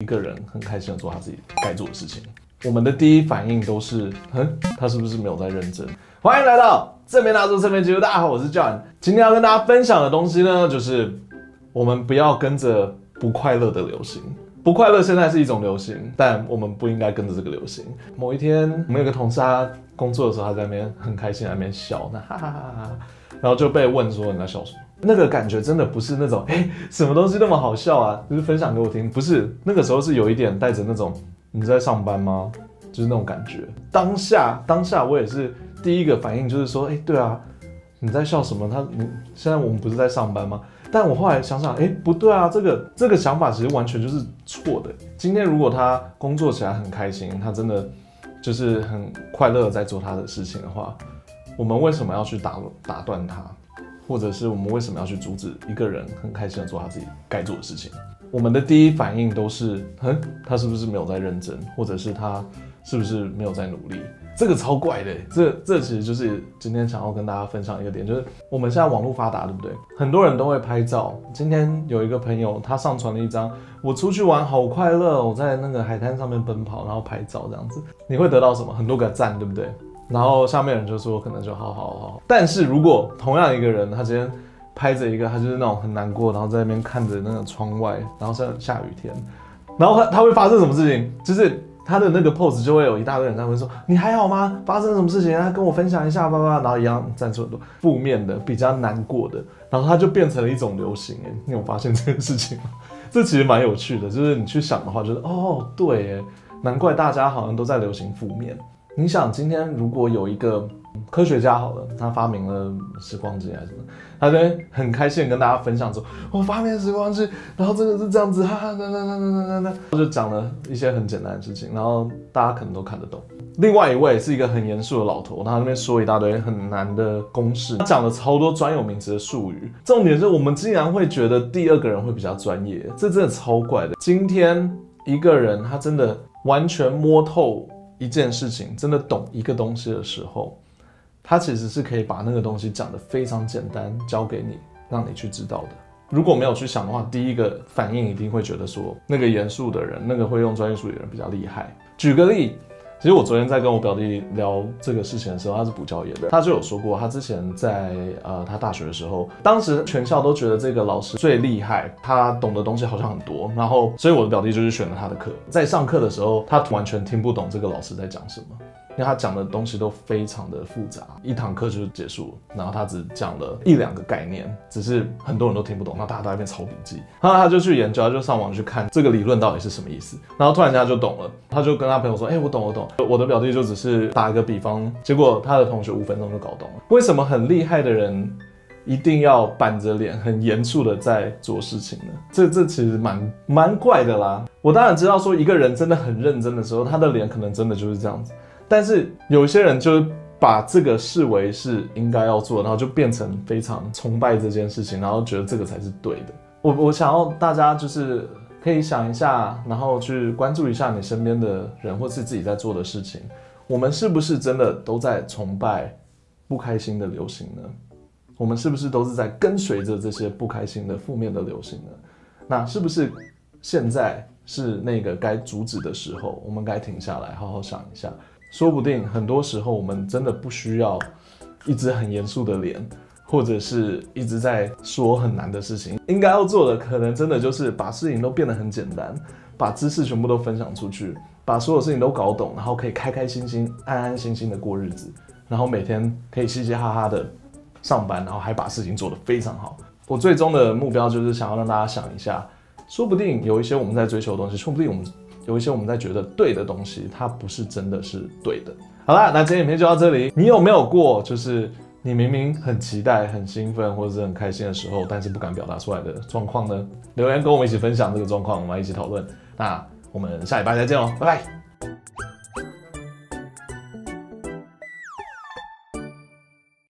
一个人很开心的做他自己该做的事情，我们的第一反应都是，哼，他是不是没有在认真？欢迎来到正面大叔正面记录，大家好，我是 John，今天要跟大家分享的东西呢，就是我们不要跟着不快乐的流行，不快乐现在是一种流行，但我们不应该跟着这个流行。某一天，我们有个同事，他工作的时候，他在那边很开心，在那边笑，那哈哈哈哈，然后就被问说你在笑什么？那个感觉真的不是那种，哎，什么东西那么好笑啊？就是分享给我听，不是那个时候是有一点带着那种你在上班吗？就是那种感觉。当下当下我也是第一个反应就是说，哎，对啊，你在笑什么？他你现在我们不是在上班吗？但我后来想想，哎，不对啊，这个这个想法其实完全就是错的。今天如果他工作起来很开心，他真的就是很快乐在做他的事情的话，我们为什么要去打打断他？或者是我们为什么要去阻止一个人很开心的做他自己该做的事情？我们的第一反应都是，哼，他是不是没有在认真？或者是他是不是没有在努力？这个超怪的，这这其实就是今天想要跟大家分享一个点，就是我们现在网络发达，对不对？很多人都会拍照。今天有一个朋友，他上传了一张，我出去玩好快乐，我在那个海滩上面奔跑，然后拍照这样子，你会得到什么？很多个赞，对不对？然后下面人就说，可能就好好好。但是如果同样一个人，他今天拍着一个，他就是那种很难过，然后在那边看着那个窗外，然后下下雨天，然后他他会发生什么事情？就是他的那个 pose 就会有一大堆人在问说，你还好吗？发生什么事情？他跟我分享一下吧吧。然后一样站出很多负面的、比较难过的，然后他就变成了一种流行。哎，你有发现这件事情吗？这其实蛮有趣的，就是你去想的话，就是哦，对，哎，难怪大家好像都在流行负面。你想，今天如果有一个科学家好了，他发明了时光机还是什么，他在很开心跟大家分享说，我发明了时光机，然后真的是这样子，哈哈，等等等等等等等，就讲了一些很简单的事情，然后大家可能都看得懂。另外一位是一个很严肃的老头，他那边说一大堆很难的公式，他讲了超多专有名词的术语，重点是我们竟然会觉得第二个人会比较专业，这真的超怪的。今天一个人他真的完全摸透。一件事情真的懂一个东西的时候，他其实是可以把那个东西讲得非常简单，教给你，让你去知道的。如果没有去想的话，第一个反应一定会觉得说，那个严肃的人，那个会用专业术语的人比较厉害。举个例。其实我昨天在跟我表弟聊这个事情的时候，他是补教业的，他就有说过，他之前在呃他大学的时候，当时全校都觉得这个老师最厉害，他懂的东西好像很多，然后所以我的表弟就是选了他的课，在上课的时候，他完全听不懂这个老师在讲什么。因为他讲的东西都非常的复杂，一堂课就结束，然后他只讲了一两个概念，只是很多人都听不懂，那大家都在那边抄笔记，然后他就去研究，他就上网去看这个理论到底是什么意思，然后突然间他就懂了，他就跟他朋友说，哎、我懂，我懂。我的表弟就只是打一个比方，结果他的同学五分钟就搞懂了。为什么很厉害的人一定要板着脸，很严肃的在做事情呢？这这其实蛮蛮怪的啦。我当然知道说一个人真的很认真的时候，他的脸可能真的就是这样子。但是有些人就是把这个视为是应该要做，然后就变成非常崇拜这件事情，然后觉得这个才是对的。我我想要大家就是可以想一下，然后去关注一下你身边的人或是自己在做的事情，我们是不是真的都在崇拜不开心的流行呢？我们是不是都是在跟随着这些不开心的负面的流行呢？那是不是现在是那个该阻止的时候？我们该停下来，好好想一下。说不定很多时候我们真的不需要一直很严肃的脸，或者是一直在说很难的事情。应该要做的可能真的就是把事情都变得很简单，把知识全部都分享出去，把所有事情都搞懂，然后可以开开心心、安安心心的过日子，然后每天可以嘻嘻哈哈的上班，然后还把事情做得非常好。我最终的目标就是想要让大家想一下，说不定有一些我们在追求的东西，说不定我们。有一些我们在觉得对的东西，它不是真的是对的。好啦，那今天影片就到这里。你有没有过，就是你明明很期待、很兴奋或者是很开心的时候，但是不敢表达出来的状况呢？留言跟我们一起分享这个状况，我们来一起讨论。那我们下礼拜再见喽，拜拜。